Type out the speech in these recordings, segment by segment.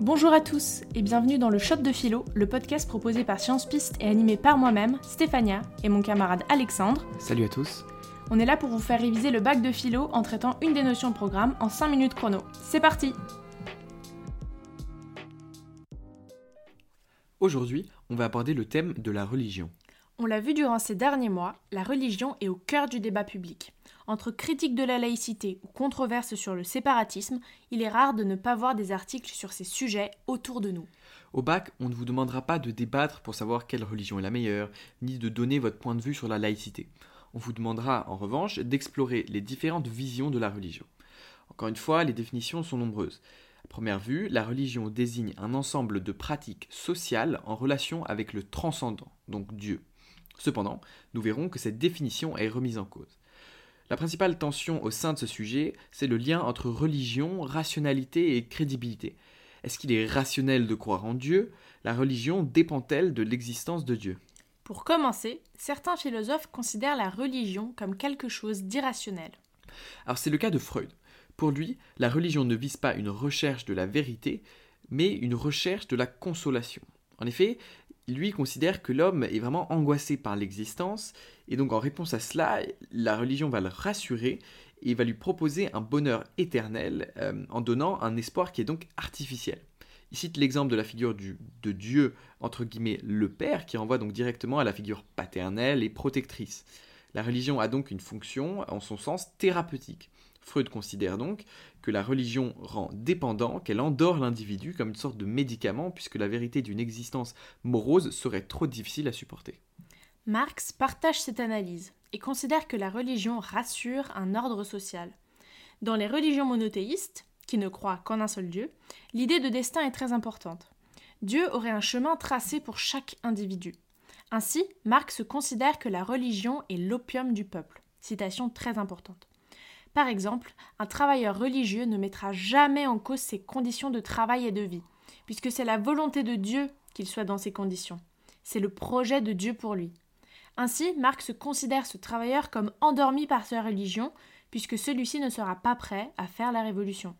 Bonjour à tous et bienvenue dans le Shot de Philo, le podcast proposé par Science Piste et animé par moi-même, Stéphania, et mon camarade Alexandre. Salut à tous. On est là pour vous faire réviser le bac de philo en traitant une des notions de programme en 5 minutes chrono. C'est parti Aujourd'hui, on va aborder le thème de la religion. On l'a vu durant ces derniers mois, la religion est au cœur du débat public. Entre critique de la laïcité ou controverse sur le séparatisme, il est rare de ne pas voir des articles sur ces sujets autour de nous. Au bac, on ne vous demandera pas de débattre pour savoir quelle religion est la meilleure, ni de donner votre point de vue sur la laïcité. On vous demandera en revanche d'explorer les différentes visions de la religion. Encore une fois, les définitions sont nombreuses. À première vue, la religion désigne un ensemble de pratiques sociales en relation avec le transcendant, donc Dieu. Cependant, nous verrons que cette définition est remise en cause. La principale tension au sein de ce sujet, c'est le lien entre religion, rationalité et crédibilité. Est-ce qu'il est rationnel de croire en Dieu? La religion dépend-elle de l'existence de Dieu? Pour commencer, certains philosophes considèrent la religion comme quelque chose d'irrationnel. Alors c'est le cas de Freud. Pour lui, la religion ne vise pas une recherche de la vérité, mais une recherche de la consolation. En effet, lui considère que l'homme est vraiment angoissé par l'existence, et donc en réponse à cela, la religion va le rassurer et va lui proposer un bonheur éternel euh, en donnant un espoir qui est donc artificiel. Il cite l'exemple de la figure de Dieu, entre guillemets, le Père, qui renvoie donc directement à la figure paternelle et protectrice. La religion a donc une fonction, en son sens, thérapeutique. Freud considère donc que la religion rend dépendant, qu'elle endort l'individu comme une sorte de médicament, puisque la vérité d'une existence morose serait trop difficile à supporter. Marx partage cette analyse et considère que la religion rassure un ordre social. Dans les religions monothéistes, qui ne croient qu'en un seul Dieu, l'idée de destin est très importante. Dieu aurait un chemin tracé pour chaque individu. Ainsi, Marx considère que la religion est l'opium du peuple. Citation très importante. Par exemple, un travailleur religieux ne mettra jamais en cause ses conditions de travail et de vie, puisque c'est la volonté de Dieu qu'il soit dans ces conditions. C'est le projet de Dieu pour lui. Ainsi, Marx considère ce travailleur comme endormi par sa religion, puisque celui-ci ne sera pas prêt à faire la révolution.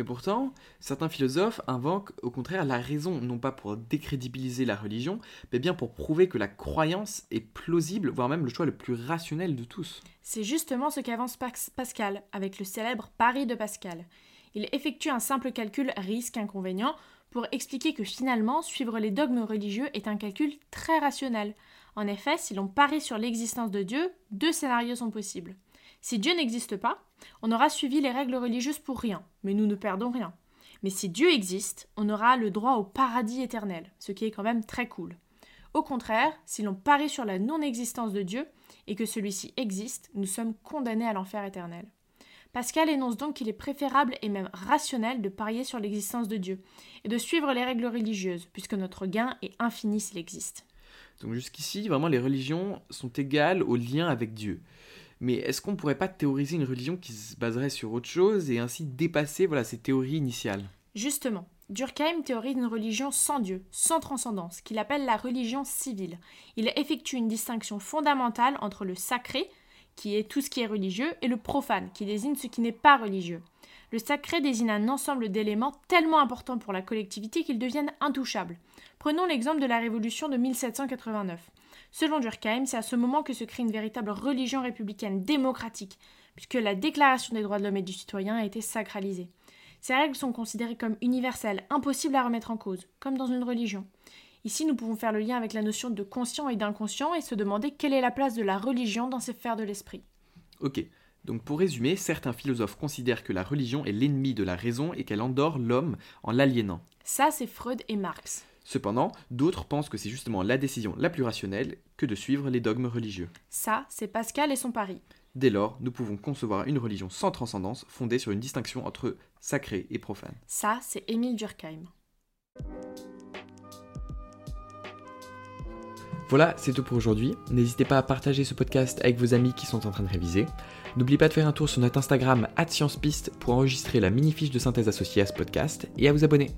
Mais pourtant, certains philosophes invoquent au contraire la raison, non pas pour décrédibiliser la religion, mais bien pour prouver que la croyance est plausible, voire même le choix le plus rationnel de tous. C'est justement ce qu'avance Pascal avec le célèbre pari de Pascal. Il effectue un simple calcul risque-inconvénient pour expliquer que finalement, suivre les dogmes religieux est un calcul très rationnel. En effet, si l'on parie sur l'existence de Dieu, deux scénarios sont possibles. Si Dieu n'existe pas, on aura suivi les règles religieuses pour rien, mais nous ne perdons rien. Mais si Dieu existe, on aura le droit au paradis éternel, ce qui est quand même très cool. Au contraire, si l'on parie sur la non-existence de Dieu et que celui-ci existe, nous sommes condamnés à l'enfer éternel. Pascal énonce donc qu'il est préférable et même rationnel de parier sur l'existence de Dieu et de suivre les règles religieuses, puisque notre gain est infini s'il existe. Donc jusqu'ici, vraiment, les religions sont égales au lien avec Dieu. Mais est-ce qu'on ne pourrait pas théoriser une religion qui se baserait sur autre chose et ainsi dépasser voilà, ces théories initiales? Justement, Durkheim théorise une religion sans Dieu, sans transcendance, qu'il appelle la religion civile. Il effectue une distinction fondamentale entre le sacré, qui est tout ce qui est religieux, et le profane, qui désigne ce qui n'est pas religieux. Le sacré désigne un ensemble d'éléments tellement importants pour la collectivité qu'ils deviennent intouchables. Prenons l'exemple de la Révolution de 1789. Selon Durkheim, c'est à ce moment que se crée une véritable religion républicaine démocratique, puisque la Déclaration des droits de l'homme et du citoyen a été sacralisée. Ces règles sont considérées comme universelles, impossibles à remettre en cause, comme dans une religion. Ici, nous pouvons faire le lien avec la notion de conscient et d'inconscient et se demander quelle est la place de la religion dans ces sphères de l'esprit. Ok, donc pour résumer, certains philosophes considèrent que la religion est l'ennemi de la raison et qu'elle endort l'homme en l'aliénant. Ça, c'est Freud et Marx. Cependant, d'autres pensent que c'est justement la décision la plus rationnelle que de suivre les dogmes religieux. Ça, c'est Pascal et son pari. Dès lors, nous pouvons concevoir une religion sans transcendance fondée sur une distinction entre sacré et profane. Ça, c'est Émile Durkheim. Voilà, c'est tout pour aujourd'hui. N'hésitez pas à partager ce podcast avec vos amis qui sont en train de réviser. N'oubliez pas de faire un tour sur notre Instagram @sciencepiste pour enregistrer la mini fiche de synthèse associée à ce podcast et à vous abonner.